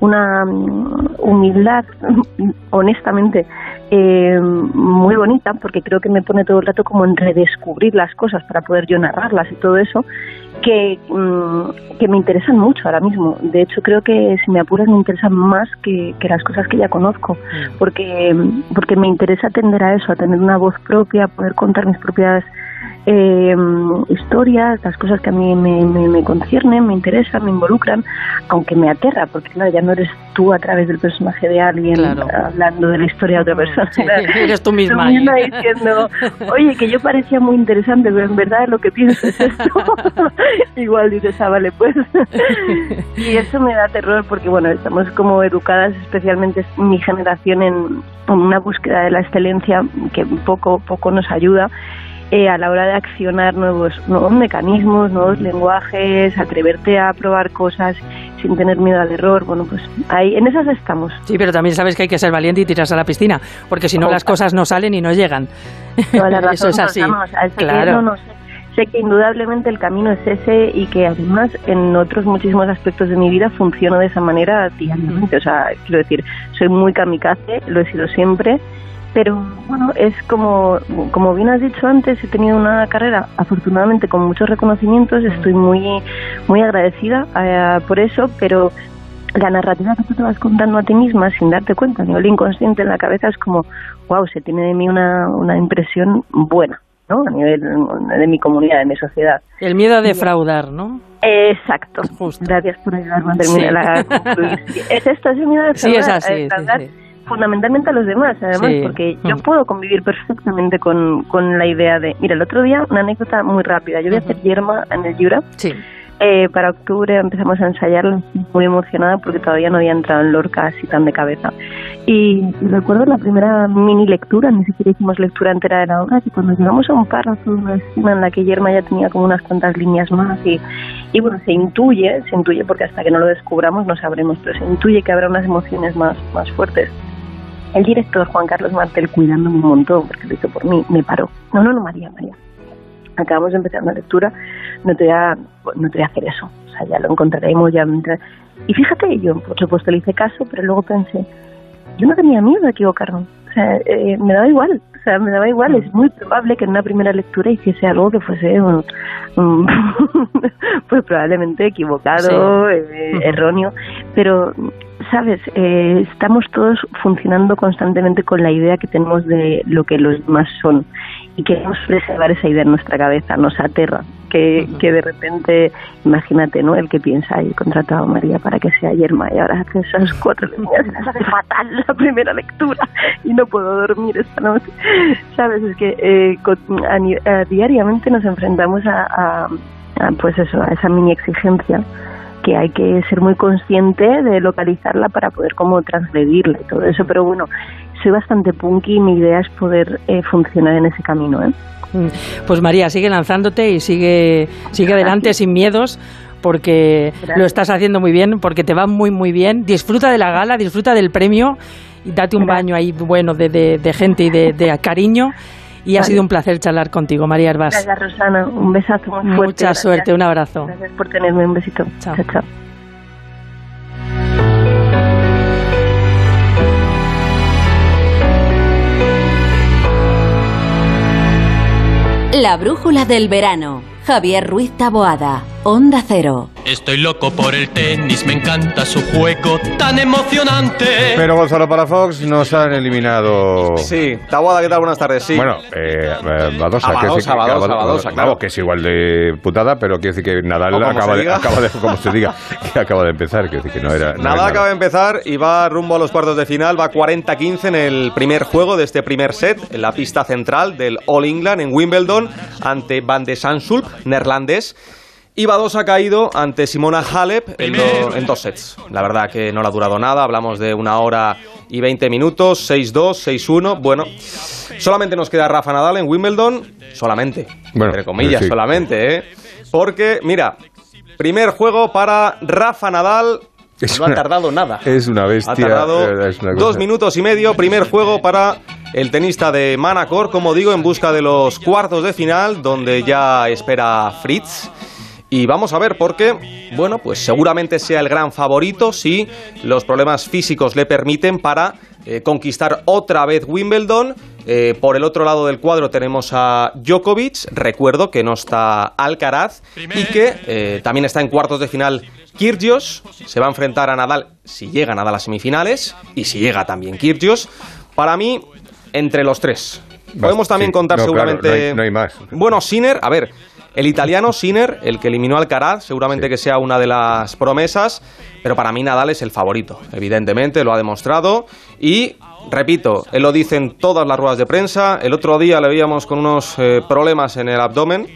una mm, humildad, honestamente, eh, muy bonita, porque creo que me pone todo el rato como en redescubrir las cosas para poder yo narrarlas y todo eso, que, mm, que me interesan mucho ahora mismo. De hecho, creo que si me apuras me interesan más que, que las cosas que ya conozco, porque, porque me interesa atender a eso, a tener una voz propia, poder contar mis propias eh, historias, las cosas que a mí me, me, me conciernen, me interesan, me involucran, aunque me aterra, porque claro, ya no eres tú a través del personaje de alguien hablando de la historia de otra persona. Sí, eres tú misma Tú misma diciendo, oye, que yo parecía muy interesante, pero en verdad lo que pienso es esto. Igual dices, ah, vale, pues. y eso me da terror porque, bueno, estamos como educadas, especialmente mi generación, en, en una búsqueda de la excelencia que poco, poco nos ayuda eh, a la hora de accionar nuevos, nuevos mecanismos, nuevos lenguajes, atreverte a probar cosas sin tener miedo al error. Bueno, pues ahí, en esas estamos. Sí, pero también sabes que hay que ser valiente y tirarse a la piscina, porque si no las cosas no salen y no llegan. Toda la razón, Eso es así. vamos, Claro. no, no sé. Sé que indudablemente el camino es ese y que además en otros muchísimos aspectos de mi vida funciono de esa manera diariamente. O sea, quiero decir, soy muy kamikaze, lo he sido siempre, pero bueno, es como, como bien has dicho antes, he tenido una carrera afortunadamente con muchos reconocimientos, estoy muy, muy agradecida eh, por eso, pero la narrativa que tú te vas contando a ti misma sin darte cuenta, a nivel inconsciente en la cabeza es como, wow, se tiene de mí una, una impresión buena, ¿no? A nivel de mi comunidad, de mi sociedad. El miedo a defraudar, ¿no? Exacto. Gracias por ayudarme a terminar Sí. la Es esto, es el miedo a Sí, es defraudar, así, a defraudar sí. Fundamentalmente a los demás, además, Sí. porque yo Mm. puedo convivir perfectamente con, con la idea de... Mira, el otro día, una anécdota muy rápida. Yo voy a hacer Yerma en el Jura. Sí. Eh, para octubre empezamos a ensayarlo, muy emocionada porque todavía no había entrado en Lorca así tan de cabeza. Y, y recuerdo la primera mini lectura, ni siquiera hicimos lectura entera de la obra, que cuando llegamos a un párrafo una escena en la que Yerma ya tenía como unas cuantas líneas más y, y bueno, se intuye, se intuye porque hasta que no lo descubramos no sabremos, pero se intuye que habrá unas emociones más, más fuertes. El director Juan Carlos Martel, cuidándome un montón, porque lo hizo por mí, me paró. No, no, no, María, María. Acabamos de empezar una lectura, no te voy a, no te voy a hacer eso. O sea, ya lo encontraremos, ya. Y fíjate, yo por supuesto le hice caso, pero luego pensé, yo no tenía miedo de equivocarme. O sea, eh, me daba igual, o sea, me daba igual. Es muy probable que en una primera lectura hiciese algo que fuese un, un- pues probablemente equivocado, eh, erróneo, pero sabes, Eh, estamos todos funcionando constantemente con la idea que tenemos de lo que los demás son y queremos preservar esa idea en nuestra cabeza, nos aterra. Que, que de repente, imagínate, ¿no? El que piensa, he contratado a María para que sea yerma y ahora hace esas cuatro líneas y les hace fatal la primera lectura y no puedo dormir esta noche. ¿Sabes? Es que eh, con- a ni- a diariamente nos enfrentamos a, a- a, pues eso, a esa mini exigencia que hay que ser muy consciente de localizarla para poder como transgredirla y todo eso, pero bueno, soy bastante punky y mi idea es poder eh, funcionar en ese camino, ¿eh? Mm. Pues María, sigue lanzándote y sigue, sigue adelante sin miedos porque Gracias. lo estás haciendo muy bien, porque te va muy muy bien. Disfruta de la gala, disfruta del premio y date un baño ahí bueno de, de- de gente y de, de cariño. Y ha Vale. sido un placer charlar contigo, María Herbás. Gracias, Rosana. Un besazo muy fuerte. Mucha gracias. suerte, un abrazo. Gracias por tenerme. Un besito. chao. chao. La brújula del verano. Javier Ruiz Taboada. Onda Cero. Estoy loco por el tenis, me encanta su juego tan emocionante. Pero Gonzalo Palafox nos han eliminado. Sí, Taboada, ¿qué tal? Buenas tardes. Sí. Bueno, eh, eh, Badosa, A que Badosa, claro, es igual de putada, pero quiere decir que Nadal acaba se de, acaba de, como se diga, que acaba de empezar, quiere decir que no era. no Nada era acaba de empezar y va rumbo a los cuartos de final, va 40-15 en el primer juego de este primer set, en la pista central del All England en Wimbledon, ante Van de Sansulp, neerlandés. Y Badosa ha caído ante Simona Halep en, do- en dos sets. La verdad que no le ha durado nada, hablamos de una hora y 20 minutos, 6-2, 6-1. Bueno, solamente nos queda Rafa Nadal en Wimbledon, solamente, Bueno, entre comillas, sí. solamente, ¿eh? Porque, mira, primer juego para Rafa Nadal. Es no una- ha tardado nada. Es una bestia. Ha tardado de verdad, es una dos cosa. minutos y medio. Primer juego para el tenista de Manacor, como digo, en busca de los cuartos de final, donde ya espera Fritz. Y vamos a ver por qué, bueno, pues seguramente sea el gran favorito si los problemas físicos le permiten para eh, conquistar otra vez Wimbledon. Eh, por el otro lado del cuadro tenemos a Djokovic, recuerdo que no está Alcaraz y que eh, también está en cuartos de final Kyrgios, se va a enfrentar a Nadal si llega Nadal a semifinales y si llega también Kyrgios. Para mí, entre los tres. Podemos también sí. contar No, claro, seguramente... no hay- no hay más. Bueno, Sinner, a ver, el italiano Sinner, el que eliminó a Alcaraz, seguramente que sea una de las promesas, pero para mí Nadal es el favorito, evidentemente, lo ha demostrado. Y... Repito, él lo dice en todas las ruedas de prensa. El otro día le veíamos con unos eh, problemas en el abdomen,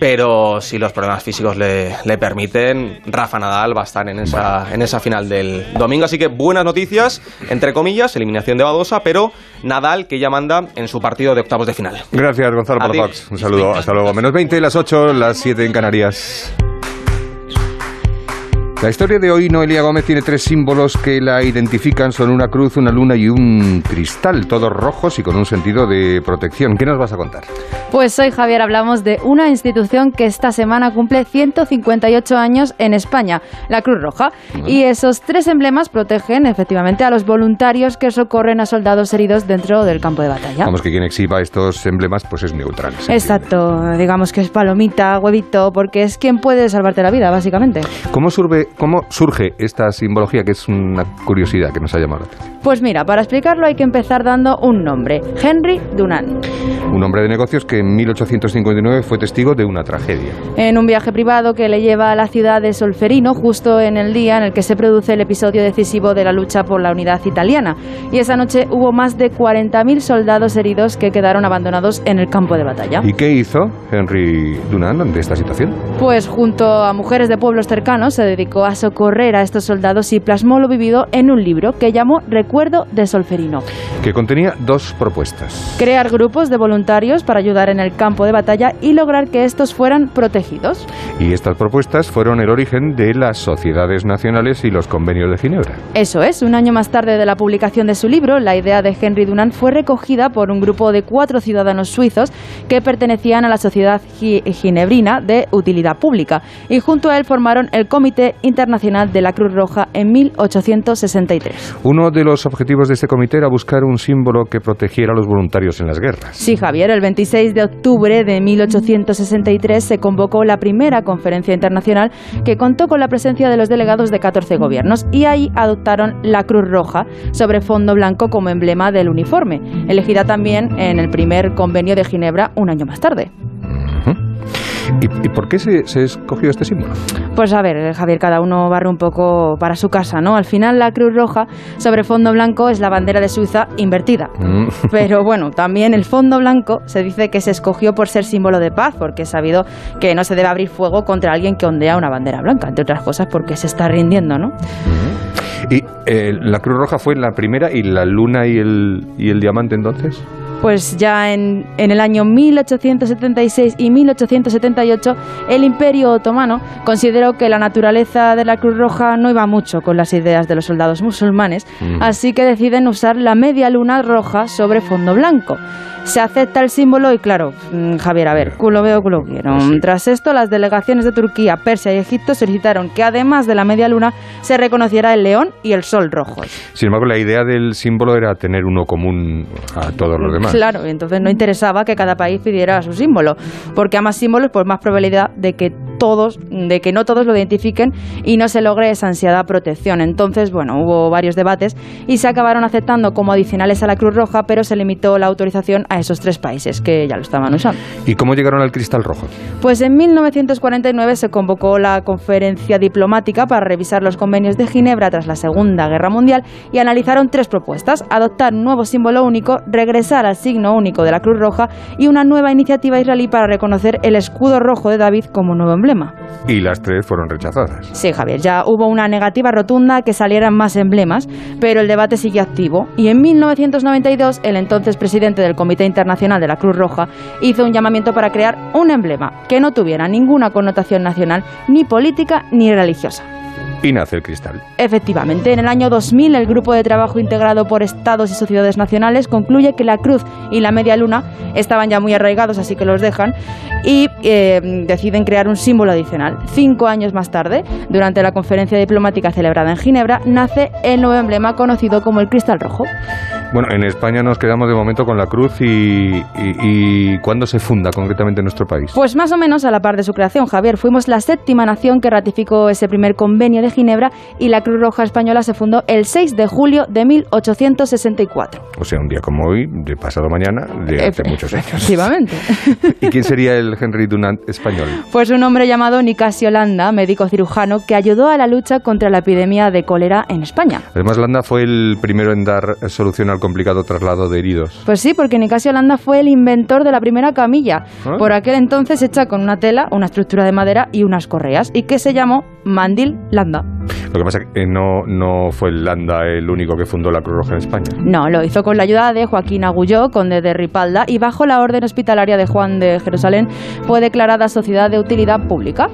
pero si los problemas físicos le, le permiten, Rafa Nadal va a estar en esa, en esa final del domingo. Así que buenas noticias, entre comillas, eliminación de Badosa, pero Nadal que ya manda en su partido de octavos de final. Gracias, Gonzalo. Palafox. Un saludo, hasta luego. Menos 20, las 8, las 7 en Canarias. La historia de hoy, Noelia Gómez, tiene tres símbolos que la identifican. Son una cruz, una luna y un cristal, todos rojos y con un sentido de protección. ¿Qué nos vas a contar? Pues hoy, Javier, hablamos de una institución que esta semana cumple 158 años en España, la Cruz Roja. Y esos tres emblemas protegen efectivamente a los voluntarios que socorren a soldados heridos dentro del campo de batalla. Vamos, que quien exhiba estos emblemas pues es neutral. Exacto, digamos que es palomita, huevito, porque es quien puede salvarte la vida, básicamente. ¿Cómo, surge, ¿Cómo surge esta simbología que es una curiosidad que nos ha llamado la atención? Pues mira, para explicarlo hay que empezar dando un nombre, Henry Dunant. Un hombre de negocios que en 1859 fue testigo de una tragedia. En un viaje privado que le lleva a la ciudad de Solferino justo en el día en el que se produce el episodio decisivo de la lucha por la unidad italiana. Y esa noche hubo más de 40.000 soldados heridos que quedaron abandonados en el campo de batalla. ¿Y qué hizo Henry Dunant ante esta situación? Pues junto a mujeres de pueblos cercanos se dedicó a socorrer a estos soldados y plasmó lo vivido en un libro que llamó Recuerdo de Solferino. Que contenía dos propuestas. Crear grupos de voluntarios para ayudar en el campo de batalla y lograr que estos fueran protegidos. Y estas propuestas fueron el origen de las sociedades nacionales y los convenios de Ginebra. Eso es, un año más tarde de la publicación de su libro, la idea de Henry Dunant fue recogida por un grupo de cuatro ciudadanos suizos que pertenecían a la Sociedad Gi- Ginebrina de Utilidad Pública y junto a él formaron el Comité Internacional de la Cruz Roja en 1863. Uno de los objetivos de este comité era buscar un símbolo que protegiera a los voluntarios en las guerras. Sí, Javier, el 26 de octubre de 1863 se convocó la primera conferencia internacional que contó con la presencia de los delegados de 14 gobiernos y ahí adoptaron la Cruz Roja sobre fondo blanco como emblema del uniforme, elegida también en el primer convenio de Ginebra un año más tarde. ¿Y, y por qué se, se escogió este símbolo? Pues a ver, Javier, cada uno barre un poco para su casa, ¿no? Al final la Cruz Roja sobre fondo blanco es la bandera de Suiza invertida. Mm. Pero bueno, también el fondo blanco se dice que se escogió por ser símbolo de paz, porque es sabido que no se debe abrir fuego contra alguien que ondea una bandera blanca, entre otras cosas porque se está rindiendo, ¿no? ¿Y eh, la Cruz Roja fue la primera y la luna y el, y el diamante entonces? Pues ya en, en, el año 1876 y 1878 el Imperio Otomano consideró que la naturaleza de la Cruz Roja no iba mucho con las ideas de los soldados musulmanes, Mm. así que deciden usar la media luna roja sobre fondo blanco. Se acepta el símbolo y claro, mm, Javier, a ver, culo veo, culo quiero. Tras esto, las delegaciones de Turquía, Persia y Egipto solicitaron que además de la media luna se reconociera el león y el sol rojos. Sin embargo, la idea del símbolo era tener uno común a todos los demás. Claro, y entonces no interesaba que cada país pidiera su símbolo, porque a más símbolos, pues más probabilidad de que todos, de que no todos lo identifiquen y no se logre esa ansiada protección. Entonces, bueno, hubo varios debates y se acabaron aceptando como adicionales a la Cruz Roja, pero se limitó la autorización a esos tres países que ya lo estaban usando. ¿Y cómo llegaron al cristal rojo? Pues en 1949 se convocó la conferencia diplomática para revisar los convenios de Ginebra tras la Segunda Guerra Mundial y analizaron tres propuestas: adoptar un nuevo símbolo único, regresar al signo único de la Cruz Roja y una nueva iniciativa israelí para reconocer el escudo rojo de David como nuevo emblema. Y las tres fueron rechazadas. Sí, Javier, ya hubo una negativa rotunda que salieran más emblemas, pero el debate sigue activo y en 1992 el entonces presidente del Comité Internacional de la Cruz Roja hizo un llamamiento para crear un emblema que no tuviera ninguna connotación nacional, ni política ni religiosa. Y nace el cristal. Efectivamente, en el año 2000 el grupo de trabajo integrado por estados y sociedades nacionales concluye que la cruz y la media luna estaban ya muy arraigados, así que los dejan, y eh, deciden crear un símbolo adicional. Cinco años más tarde, durante la conferencia diplomática celebrada en Ginebra, nace el nuevo emblema conocido como el cristal rojo. Bueno, en España nos quedamos de momento con la cruz y, y, y ¿cuándo se funda concretamente nuestro país? Pues más o menos a la par de su creación, Javier. Fuimos la séptima nación que ratificó ese primer convenio de Ginebra y la Cruz Roja Española se fundó el 6 de julio de 1864. O sea, un día como hoy, de pasado mañana, de hace muchos años. Efectivamente. ¿Y quién sería el Henry Dunant español? Pues un hombre llamado Nicasio Landa, médico cirujano, que ayudó a la lucha contra la epidemia de cólera en España. Además, Landa fue el primero en dar solución al complicado traslado de heridos. Pues sí, porque Nicasio Landa fue el inventor de la primera camilla, ¿Ah? por aquel entonces hecha con una tela, una estructura de madera y unas correas, y que se llamó Mandil Landa. Lo que pasa es que no, no fue Landa el único que fundó la Cruz Roja en España. No, lo hizo con la ayuda de Joaquín Agulló, conde de Ripalda, y bajo la orden hospitalaria de Juan de Jerusalén fue declarada sociedad de utilidad pública.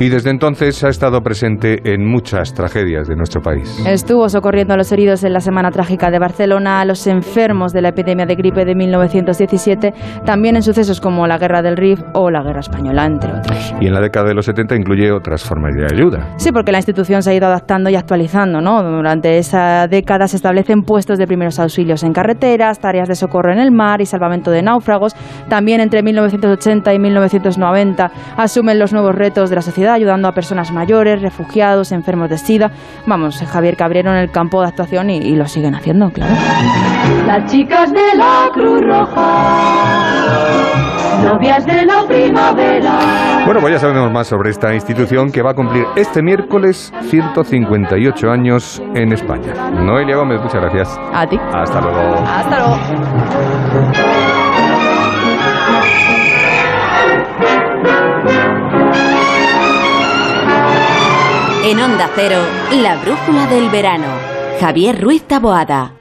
Y desde entonces ha estado presente en muchas tragedias de nuestro país. Estuvo socorriendo a los heridos en la Semana Trágica de Barcelona, a los enfermos de la epidemia de gripe de 1917, también en sucesos como la Guerra del Rif o la Guerra Española, entre otros. Y en la década de los 70 incluye otras formas de ayuda. Sí, porque la institución se ha ido adaptando y actualizando, ¿no? Durante esa década se establecen puestos de primeros auxilios en carreteras, tareas de socorro en el mar y salvamento de náufragos. También entre 1980 y 1990 asumen los nuevos retos de la sociedad, ayudando a personas mayores, refugiados, enfermos de SIDA. Vamos, Javier Cabrero en el campo de actuación y, y lo siguen haciendo, claro. Las chicas de la Cruz Roja, novias de la primavera. Bueno, pues ya sabemos más sobre esta institución que va a cumplir este miércoles 158 años en España. Noelia Gómez, muchas gracias. A ti. Hasta luego. Hasta luego. En Onda Cero, la brújula del verano. Javier Ruiz Taboada.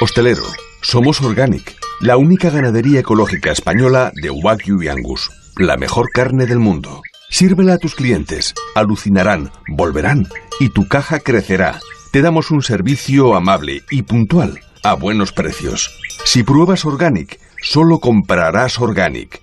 Hostelero, somos Organic, la única ganadería ecológica española de Wagyu y Angus, la mejor carne del mundo. Sírvela a tus clientes, alucinarán, volverán y tu caja crecerá. Te damos un servicio amable y puntual, a buenos precios. Si pruebas Organic, solo comprarás Organic.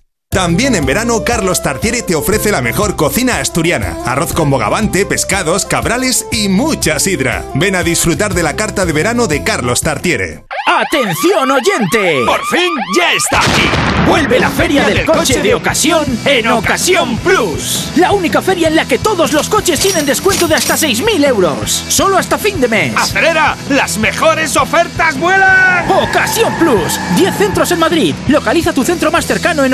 También en verano, Carlos Tartiere te ofrece la mejor cocina asturiana. Arroz con bogavante, pescados, cabrales y mucha sidra. Ven a disfrutar de la carta de verano de Carlos Tartiere. ¡Atención oyente! ¡Por fin ya está aquí! Vuelve la feria del coche de ocasión en Ocasión Plus. La única feria en la que todos los coches tienen descuento de hasta 6.000 euros. Solo hasta fin de mes. ¡Acelera! ¡Las mejores ofertas vuelan! Ocasión Plus. 10 centros en Madrid. Localiza tu centro más cercano en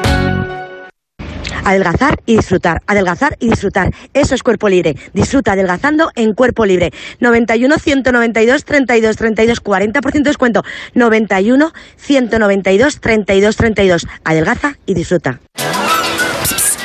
Adelgazar y disfrutar, adelgazar y disfrutar. Eso es cuerpo libre. Disfruta adelgazando en cuerpo libre. 91 192 32 32 40% de descuento. 91 192 32 32. Adelgaza y disfruta.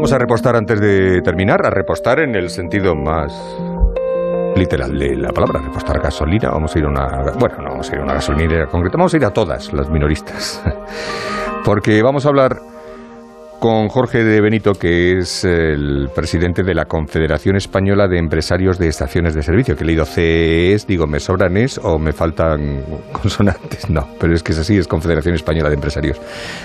Vamos a repostar antes de terminar, a repostar en el sentido más literal de la palabra, repostar gasolina. Vamos a ir a una. Bueno, no vamos a ir a una gasolinera concreta, vamos a ir a todas las minoristas. Porque vamos a hablar con Jorge de Benito, que es el presidente de la Confederación Española de Empresarios de Estaciones de Servicio, que he leído CES, digo, ¿me sobran es o me faltan consonantes? No, pero es que es así, es Confederación Española de Empresarios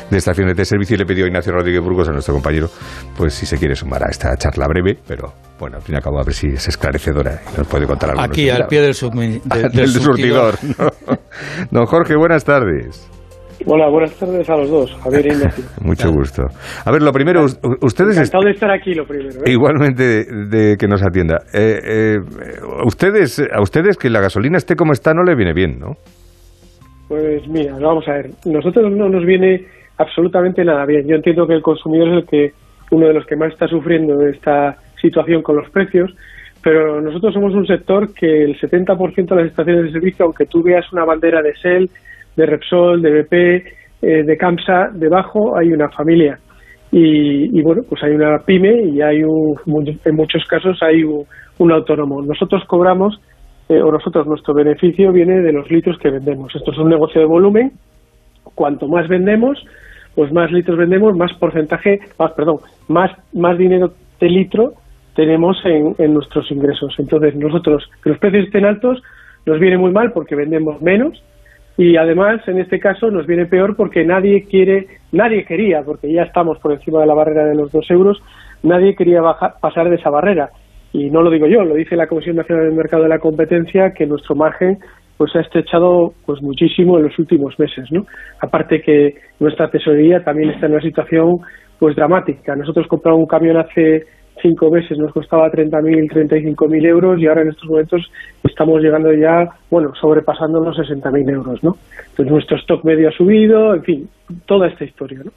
de Estaciones de Servicio y le pidió a Ignacio Rodríguez Burgos, a nuestro compañero, pues si se quiere sumar a esta charla breve, pero bueno, al fin y al cabo a ver si es esclarecedora y nos puede contar algo. Aquí, al pie del, de- del del surtidor. surtidor. ¿no? Don Jorge, buenas tardes. Hola, buenas tardes a los dos, Javier y Ignacio. Mucho gusto. A ver, lo primero, us- ustedes... Encantado de estar aquí, lo primero. ¿eh? Igualmente de, de que nos atienda. Eh, eh, ustedes, a ustedes que la gasolina esté como está no le viene bien, ¿no? Pues mira, vamos a ver. Nosotros no nos viene absolutamente nada bien. Yo entiendo que el consumidor es el que uno de los que más está sufriendo de esta situación con los precios, pero nosotros somos un sector que el 70% de las estaciones de servicio, aunque tú veas una bandera de Shell, de Repsol, de BP, eh, de Camsa, debajo hay una familia. Y, y, bueno, pues hay una pyme y hay un, en muchos casos hay un, autónomo. Nosotros cobramos, eh, o nosotros, nuestro beneficio viene de los litros que vendemos. Esto es un negocio de volumen. Cuanto más vendemos, pues más litros vendemos, más porcentaje, más, perdón, más, más dinero de litro tenemos en, en nuestros ingresos. Entonces, nosotros, que los precios estén altos, nos viene muy mal porque vendemos menos y además en este caso nos viene peor porque nadie quiere, nadie quería, porque ya estamos por encima de la barrera de los dos euros, nadie quería bajar, pasar de esa barrera. Y no lo digo yo, lo dice la Comisión Nacional del Mercado de la Competencia, que nuestro margen pues ha estrechado pues muchísimo en los últimos meses, ¿no? Aparte que nuestra tesorería también está en una situación pues dramática. Nosotros compramos un camión hace cinco meses nos costaba 30.000, 35.000 euros y ahora en estos momentos estamos llegando ya, bueno, sobrepasando los 60.000 euros, ¿no? Entonces nuestro stock medio ha subido, en fin, toda esta historia, ¿no?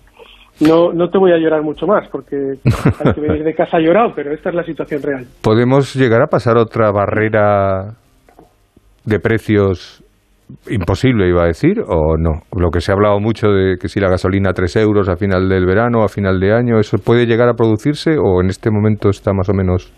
no, no te voy a llorar mucho más, porque al que venir de casa ha llorado, pero esta es la situación real. ¿Podemos llegar a pasar otra barrera de precios imposible, iba a decir, o no? Lo que se ha hablado mucho de que si la gasolina a 3 euros a final del verano, a final de año, ¿eso puede llegar a producirse o en este momento está más o menos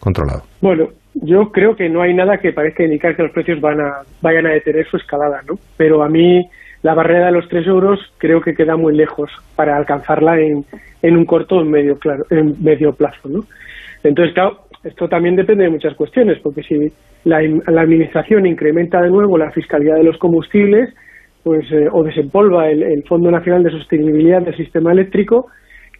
controlado? Bueno, yo creo que no hay nada que parezca indicar que los precios van a, vayan a detener su escalada, ¿no? Pero a mí la barrera de los 3 euros creo que queda muy lejos para alcanzarla en, en un corto o medio, claro, en medio plazo, ¿no? Entonces, claro, esto también depende de muchas cuestiones, porque si la, la Administración incrementa de nuevo la fiscalidad de los combustibles, pues eh, o desempolva el, el, Fondo Nacional de Sostenibilidad del Sistema Eléctrico,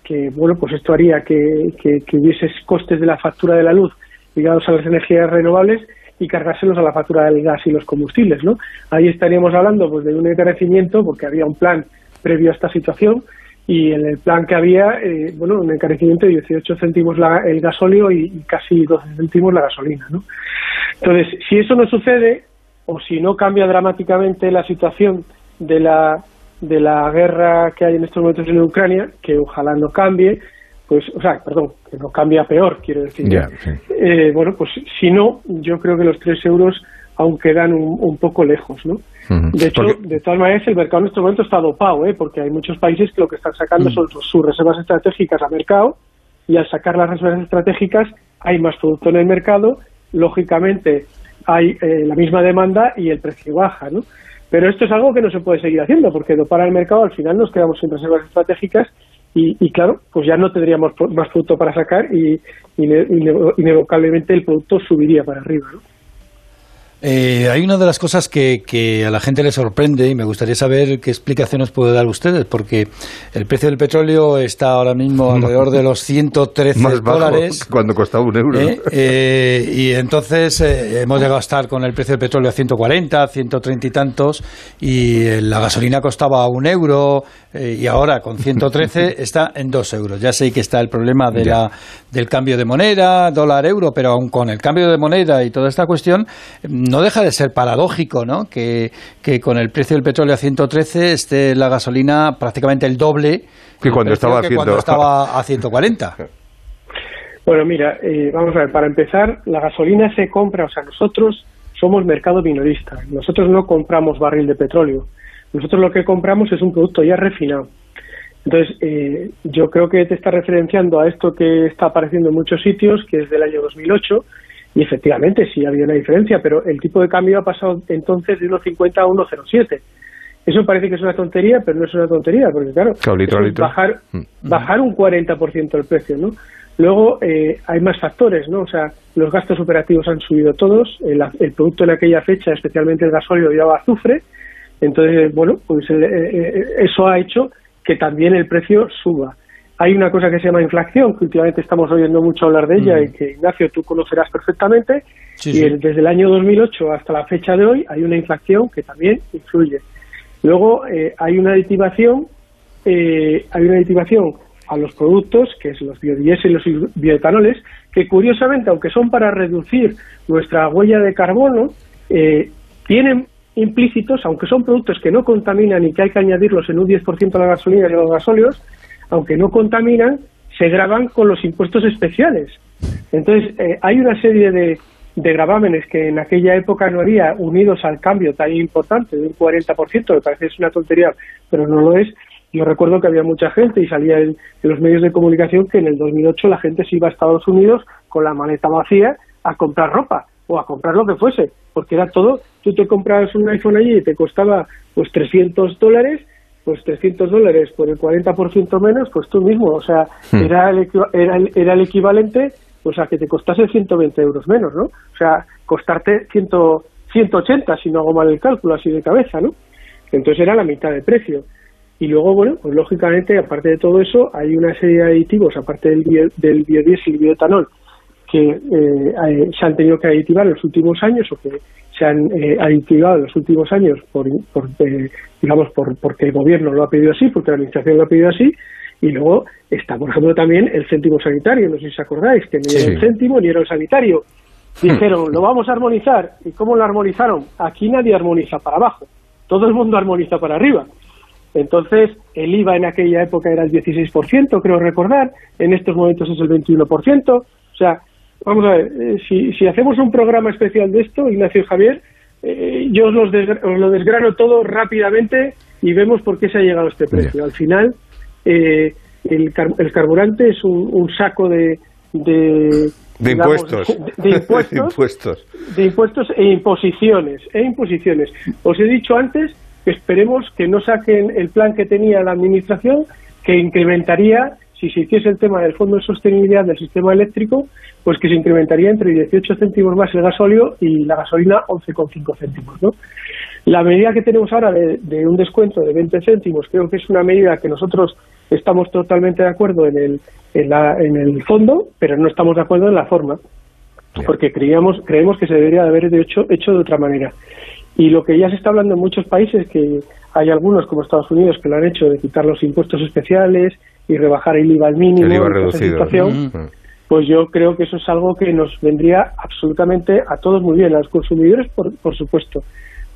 que bueno, pues esto haría que, que, hubiese costes de la factura de la luz ligados a las energías renovables y cargárselos a la factura del gas y los combustibles, ¿no? Ahí estaríamos hablando pues de un encarecimiento porque había un plan previo a esta situación y en el plan que había, eh, bueno, un encarecimiento de 18 céntimos la, el gasóleo y, y, casi 12 céntimos la gasolina, ¿no? Entonces, si eso no sucede o si no cambia dramáticamente la situación de la de la guerra que hay en estos momentos en Ucrania, que ojalá no cambie, pues, o sea, perdón, que no cambia peor, quiero decir. Yeah, sí. eh, bueno, pues si no, yo creo que los 3 euros aún quedan un, un poco lejos, ¿no? Uh -huh. De hecho, Porque- de todas maneras, el mercado en este momento está dopado, ¿eh? Porque hay muchos países que lo que están sacando Mm. son sus, reservas estratégicas a mercado y al sacar las reservas estratégicas hay más producto en el mercado, lógicamente hay eh, la misma demanda y el precio baja, ¿no? Pero esto es algo que no se puede seguir haciendo porque dopar al mercado al final nos quedamos sin reservas estratégicas y, y claro, pues ya no tendríamos más producto para sacar y ine- inevocablemente el producto subiría para arriba, ¿no? Eh, hay una de las cosas que, que a la gente le sorprende y me gustaría saber qué explicaciones puede dar ustedes, porque el precio del petróleo está ahora mismo alrededor de los 113 Más bajo dólares. cuando costaba un euro. ¿eh? Eh, y entonces eh, hemos llegado a estar con el precio del petróleo a 140, 130 y tantos, y la gasolina costaba un euro, eh, y ahora con 113 está en dos euros. Ya sé que está el problema de la, del cambio de moneda, dólar-euro, pero aun con el cambio de moneda y toda esta cuestión, no deja de ser paradójico, ¿no? Que, que con el precio del petróleo a 113 esté la gasolina prácticamente el doble Que cuando estaba a que 100. cuando estaba a 140. Bueno, mira, eh, vamos a ver, para empezar, la gasolina se compra, o sea, nosotros somos mercado minorista, nosotros no compramos barril de petróleo, nosotros lo que compramos es un producto ya refinado. Entonces, eh, yo creo que te está referenciando a esto que está apareciendo en muchos sitios, que es del año 2008, y efectivamente sí había una diferencia, pero el tipo de cambio ha pasado entonces de 1,50 a 1,07. Eso parece que es una tontería, pero no es una tontería, porque claro, litro es bajar, Mm. bajar un 40% el precio, ¿no? Luego eh, hay más factores, ¿no? O sea, los gastos operativos han subido todos, el, el producto en aquella fecha, especialmente el gasóleo, llevaba azufre, entonces, bueno, pues eh, eh, eso ha hecho que también el precio suba. Hay una cosa que se llama inflación, que últimamente estamos oyendo mucho hablar de ella Mm. y que Ignacio tú conocerás perfectamente, Sí, y sí. desde el año 2008 hasta la fecha de hoy hay una inflación que también influye. Luego eh, hay una aditivación, eh, hay una aditivación a los productos, que es los biodiesel y los bioetanoles, que curiosamente, aunque son para reducir nuestra huella de carbono, eh, tienen implícitos, aunque son productos que no contaminan y que hay que añadirlos en un 10% a la gasolina y a los gasóleos, aunque no contaminan, se graban con los impuestos especiales. Entonces, eh, hay una serie de, de gravámenes que en aquella época no había, unidos al cambio tan importante de un 40%, me parece es una tontería, pero no lo es. Yo recuerdo que había mucha gente y salía en los medios de comunicación que en el 2008 la gente se iba a Estados Unidos con la maleta vacía a comprar ropa o a comprar lo que fuese, porque era todo, tú te comprabas un iPhone allí y te costaba pues 300 dólares, pues 300 dólares por el 40% menos, pues tú mismo, o sea, Hmm. era, el, era, el, era el equivalente pues a que te costase 120 euros menos, ¿no? O sea, costarte 100, 180, si no hago mal el cálculo, así de cabeza, ¿no? Entonces era la mitad de precio. Y luego, bueno, pues lógicamente, aparte de todo eso, hay una serie de aditivos, aparte del, bio- del biodiesel y bioetanol, que eh, se han tenido que aditivar en los últimos años o que se han eh, aditivado en los últimos años por, por, eh, digamos por porque el gobierno lo ha pedido así porque la administración lo ha pedido así y luego está por ejemplo también el céntimo sanitario. No sé si os acordáis que ni Sí. era el céntimo ni era el sanitario. Dijeron lo vamos a armonizar y cómo lo armonizaron aquí nadie armoniza para abajo. Todo el mundo armoniza para arriba. Entonces, el IVA en aquella época era el 16%, creo recordar, en estos momentos es el 21%. O sea, vamos a ver, eh, si, si hacemos un programa especial de esto, Ignacio y Javier, eh, yo os, los desgra- os lo desgrano todo rápidamente y vemos por qué se ha llegado a este precio. Al final, eh, el, car- el carburante es un, un saco de... De, De digamos, impuestos. de- de impuestos De impuestos. de impuestos e imposiciones, e imposiciones. Os he dicho antes que esperemos que no saquen el plan que tenía la Administración, que incrementaría, si se hiciese el tema del Fondo de Sostenibilidad del sistema eléctrico, pues que se incrementaría entre 18 céntimos más el gasóleo y la gasolina 11,5 céntimos. ¿no? La medida que tenemos ahora de, de un descuento de 20 céntimos creo que es una medida que nosotros estamos totalmente de acuerdo en el, en, la- en el fondo, pero no estamos de acuerdo en la forma porque creíamos, creemos que se debería de haber hecho, hecho de otra manera. Y lo que ya se está hablando en muchos países, que hay algunos como Estados Unidos que lo han hecho, de quitar los impuestos especiales y rebajar el IVA al mínimo, El IVA reducido. situación, Mm. pues yo creo que eso es algo que nos vendría absolutamente a todos muy bien, a los consumidores por, por supuesto.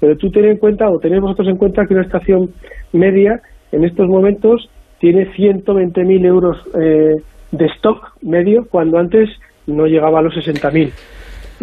Pero tú ten en cuenta, o tenéis vosotros en cuenta, que una estación media en estos momentos tiene 120.000 euros eh, de stock medio, cuando antes no llegaba a los 60.000.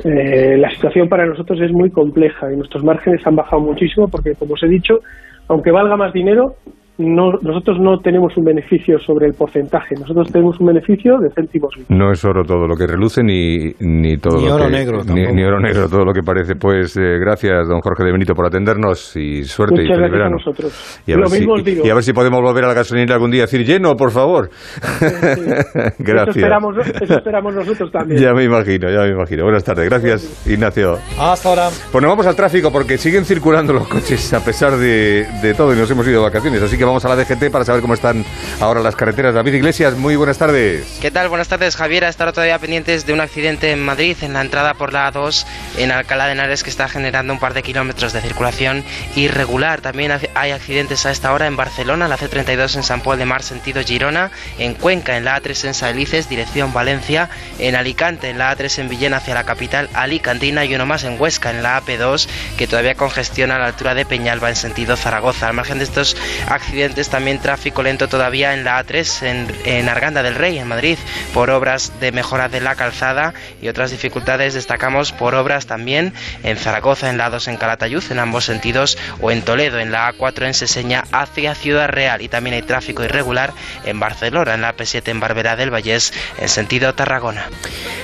Eh, la situación para nosotros es muy compleja y nuestros márgenes han bajado muchísimo porque, como os he dicho, aunque valga más dinero, no, nosotros no tenemos un beneficio sobre el porcentaje, nosotros tenemos un beneficio de céntimos. No es oro todo lo que reluce, ni, ni todo Ni lo oro que... negro ni, oro negro, todo lo que parece. Pues eh, gracias, don Jorge de Benito, por atendernos y suerte y Muchas feliz a verano. nosotros. Y a, ver Lo mismo si, os digo. y a ver si podemos volver a la gasolinera algún día y decir lleno, por favor. Eso gracias. esperamos, eso esperamos nosotros también. Ya me imagino, ya me imagino. Buenas tardes. Gracias, Ignacio. Hasta ahora. Pues nos vamos al tráfico porque siguen circulando los coches a pesar de, de todo y nos hemos ido de vacaciones. Así que vamos a la DGT para saber cómo están ahora las carreteras. David Iglesias, muy buenas tardes. ¿Qué tal? Buenas tardes, Javier. A estar todavía pendientes de un accidente en Madrid, en la entrada por la A2 en Alcalá de Henares, que está generando un par de kilómetros de circulación irregular. También ha- hay accidentes a esta hora en Barcelona, la C32 en San Paul de Mar, sentido Girona, en Cuenca, en la A3 en Saelices, dirección Valencia, en Alicante, en la A3 en Villena hacia la capital alicantina y uno más en Huesca, en la AP2, que todavía congestiona a la altura de Peñalba en sentido Zaragoza. Al margen de estos accidentes, también tráfico lento todavía en la A3 en, en Arganda del Rey, en Madrid, por obras de mejora de la calzada y otras dificultades destacamos por obras también en Zaragoza, en la A2 en Calatayud, en ambos sentidos, o en Toledo, en la A4 en Seseña hacia Ciudad Real. Y también hay tráfico irregular en Barcelona, en la P7 en Barberá del Vallés, en sentido Tarragona.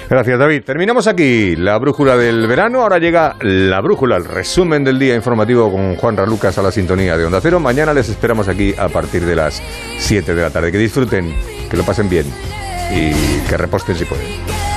Gracias, David. Terminamos aquí la brújula del verano. Ahora llega la brújula, el resumen del día informativo con Juan Ralucas a la sintonía de Onda Cero. Mañana les esperamos a partir de las 7 de la tarde. Que disfruten, que lo pasen bien y que reposten si pueden.